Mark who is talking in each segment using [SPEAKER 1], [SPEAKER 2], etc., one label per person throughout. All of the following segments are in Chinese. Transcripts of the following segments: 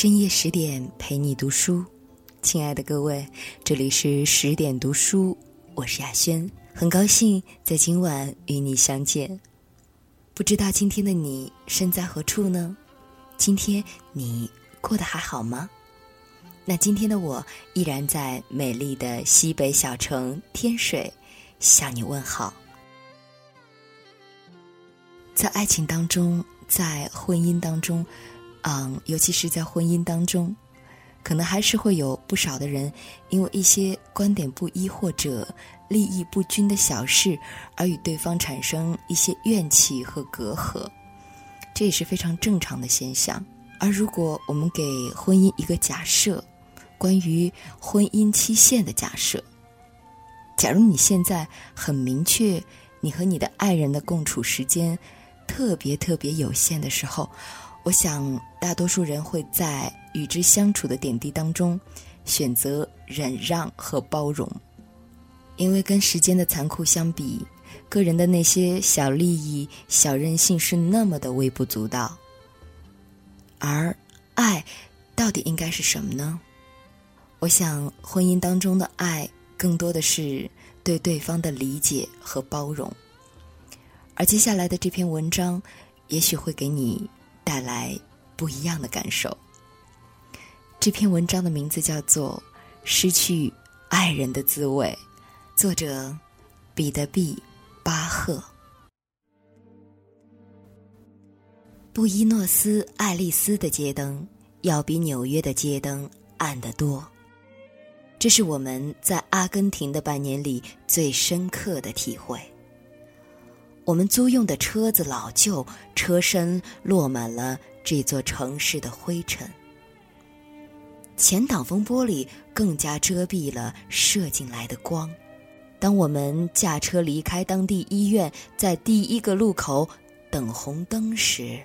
[SPEAKER 1] 深夜十点陪你读书，亲爱的各位，这里是十点读书，我是雅轩，很高兴在今晚与你相见。不知道今天的你身在何处呢？今天你过得还好吗？那今天的我依然在美丽的西北小城天水向你问好。在爱情当中，在婚姻当中。嗯，尤其是在婚姻当中，可能还是会有不少的人，因为一些观点不一或者利益不均的小事，而与对方产生一些怨气和隔阂，这也是非常正常的现象。而如果我们给婚姻一个假设，关于婚姻期限的假设，假如你现在很明确，你和你的爱人的共处时间特别特别有限的时候。我想，大多数人会在与之相处的点滴当中，选择忍让和包容，因为跟时间的残酷相比，个人的那些小利益、小任性是那么的微不足道。而爱，到底应该是什么呢？我想，婚姻当中的爱，更多的是对对方的理解和包容。而接下来的这篇文章，也许会给你。带来不一样的感受。这篇文章的名字叫做《失去爱人的滋味》，作者彼得毕巴赫。布宜诺斯艾利斯的街灯要比纽约的街灯暗得多，这是我们在阿根廷的半年里最深刻的体会。我们租用的车子老旧，车身落满了这座城市的灰尘。前挡风玻璃更加遮蔽了射进来的光。当我们驾车离开当地医院，在第一个路口等红灯时，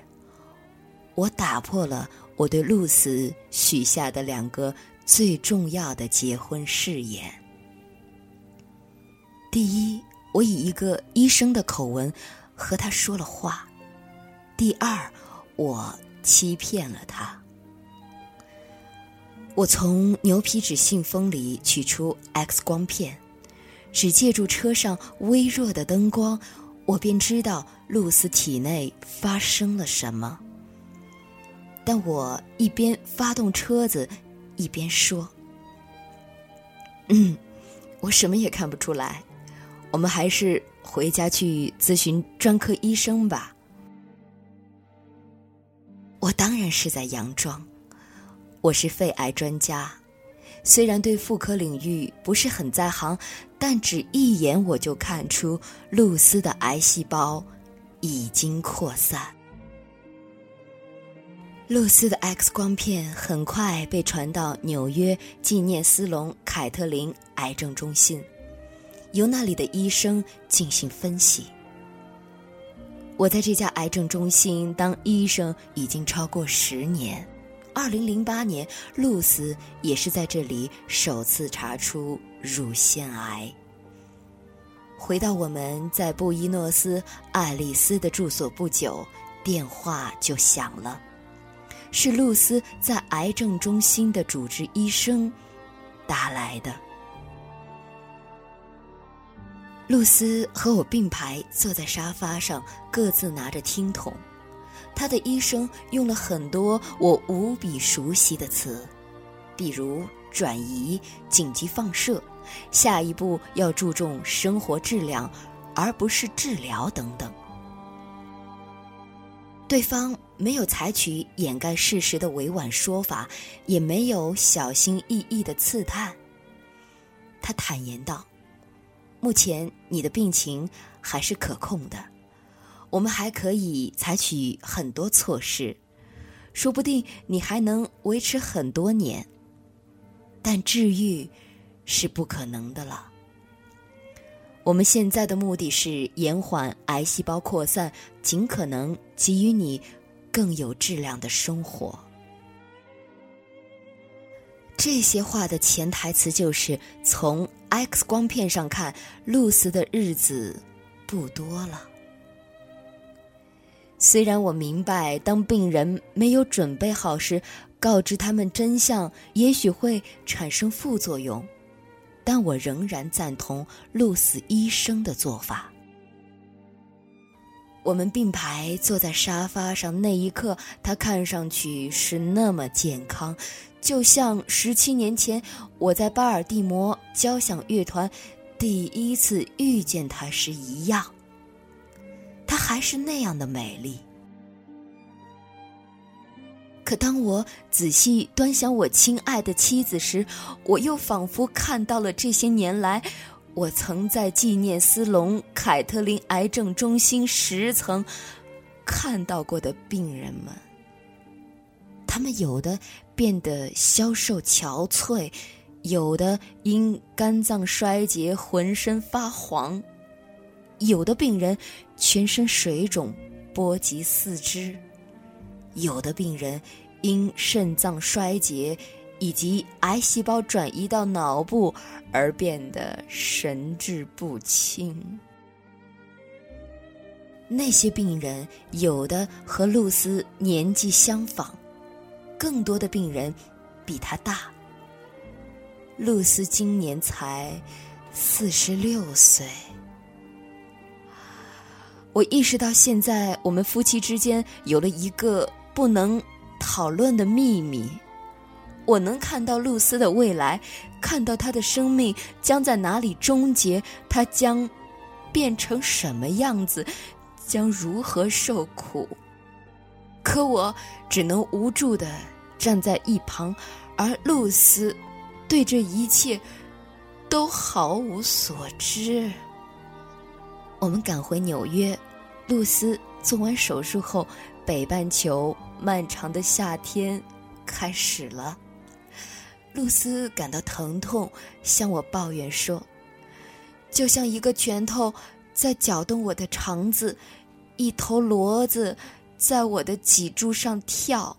[SPEAKER 1] 我打破了我对露丝许下的两个最重要的结婚誓言。第一。我以一个医生的口吻和他说了话。第二，我欺骗了他。我从牛皮纸信封里取出 X 光片，只借助车上微弱的灯光，我便知道露丝体内发生了什么。但我一边发动车子，一边说：“嗯，我什么也看不出来。”我们还是回家去咨询专科医生吧。我当然是在佯装，我是肺癌专家，虽然对妇科领域不是很在行，但只一眼我就看出露丝的癌细胞已经扩散。露丝的 X 光片很快被传到纽约纪念斯隆凯特琳癌症中心。由那里的医生进行分析。我在这家癌症中心当医生已经超过十年。二零零八年，露丝也是在这里首次查出乳腺癌。回到我们在布宜诺斯艾利斯的住所不久，电话就响了，是露丝在癌症中心的主治医生打来的。露丝和我并排坐在沙发上，各自拿着听筒。他的医生用了很多我无比熟悉的词，比如转移、紧急放射、下一步要注重生活质量，而不是治疗等等。对方没有采取掩盖事实的委婉说法，也没有小心翼翼的刺探。他坦言道。目前你的病情还是可控的，我们还可以采取很多措施，说不定你还能维持很多年。但治愈是不可能的了。我们现在的目的是延缓癌细胞扩散，尽可能给予你更有质量的生活。这些话的潜台词就是从 X 光片上看，露丝的日子不多了。虽然我明白，当病人没有准备好时，告知他们真相，也许会产生副作用，但我仍然赞同露丝医生的做法。我们并排坐在沙发上，那一刻，他看上去是那么健康，就像十七年前我在巴尔的摩交响乐团第一次遇见他时一样。她还是那样的美丽。可当我仔细端详我亲爱的妻子时，我又仿佛看到了这些年来。我曾在纪念斯隆凯特琳癌症中心十层看到过的病人们，他们有的变得消瘦憔悴，有的因肝脏衰竭浑身发黄，有的病人全身水肿波及四肢，有的病人因肾脏衰竭。以及癌细胞转移到脑部而变得神志不清。那些病人有的和露丝年纪相仿，更多的病人比他大。露丝今年才四十六岁。我意识到，现在我们夫妻之间有了一个不能讨论的秘密。我能看到露丝的未来，看到她的生命将在哪里终结，她将变成什么样子，将如何受苦。可我只能无助的站在一旁，而露丝对这一切都毫无所知。我们赶回纽约，露丝做完手术后，北半球漫长的夏天开始了。露丝感到疼痛，向我抱怨说：“就像一个拳头在搅动我的肠子，一头骡子在我的脊柱上跳。”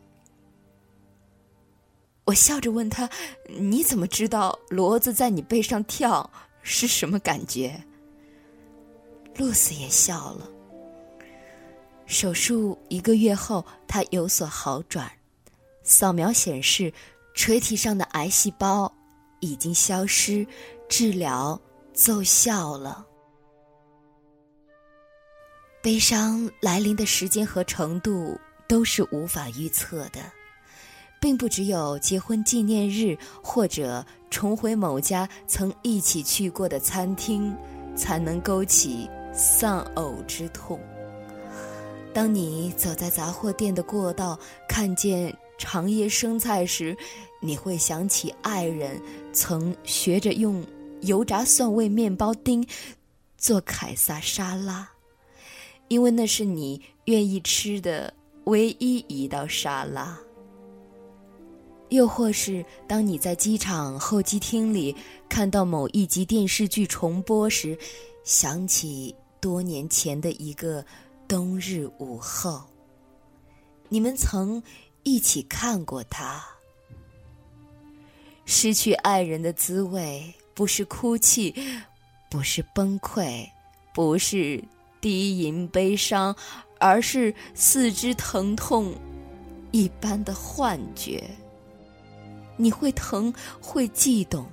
[SPEAKER 1] 我笑着问他：“你怎么知道骡子在你背上跳是什么感觉？”露丝也笑了。手术一个月后，他有所好转，扫描显示。垂体上的癌细胞已经消失，治疗奏效了。悲伤来临的时间和程度都是无法预测的，并不只有结婚纪念日或者重回某家曾一起去过的餐厅，才能勾起丧偶之痛。当你走在杂货店的过道，看见。长夜生菜时，你会想起爱人曾学着用油炸蒜味面包丁做凯撒沙拉，因为那是你愿意吃的唯一一道沙拉。又或是当你在机场候机厅里看到某一集电视剧重播时，想起多年前的一个冬日午后，你们曾。一起看过他。失去爱人的滋味，不是哭泣，不是崩溃，不是低吟悲伤，而是四肢疼痛一般的幻觉。你会疼，会悸动，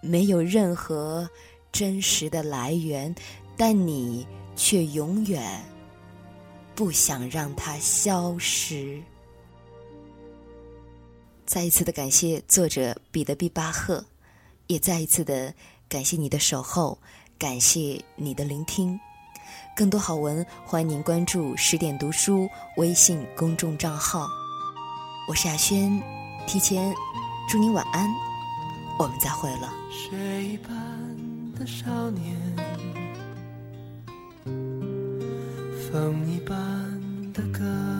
[SPEAKER 1] 没有任何真实的来源，但你却永远不想让它消失。再一次的感谢作者彼得·毕巴赫，也再一次的感谢你的守候，感谢你的聆听。更多好文，欢迎您关注十点读书微信公众账号。我是亚轩，提前祝您晚安，我们再会了。
[SPEAKER 2] 水般的少年，风一般的歌。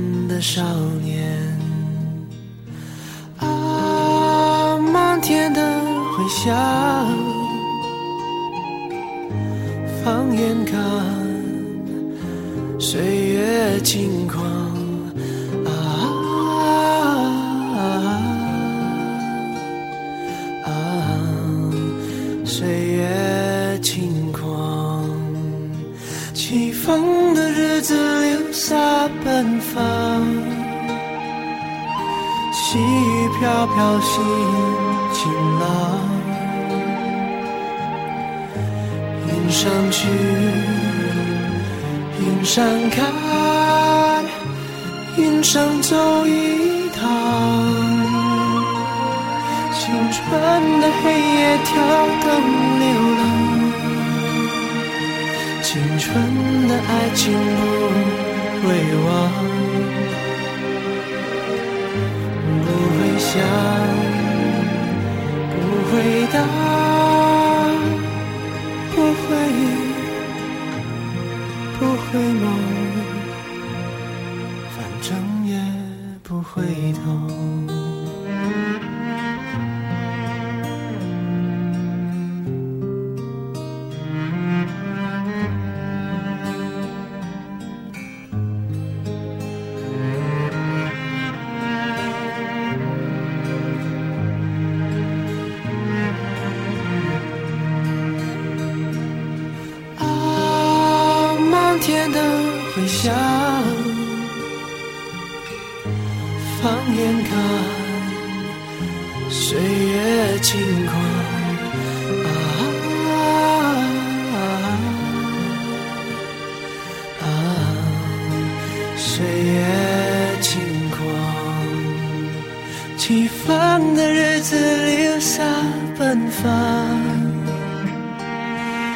[SPEAKER 2] 少年。啊，满天的回响，放眼看，岁月轻狂。起风的日子留下奔放，细雨飘飘，心晴朗。云上去，云上看，云上走一趟。青春的黑夜，跳灯纯的爱情不。会忘，不会想，不会答，不会，不会梦，想。放眼看，岁月轻狂。啊啊岁月轻狂，起风的日子留下奔放。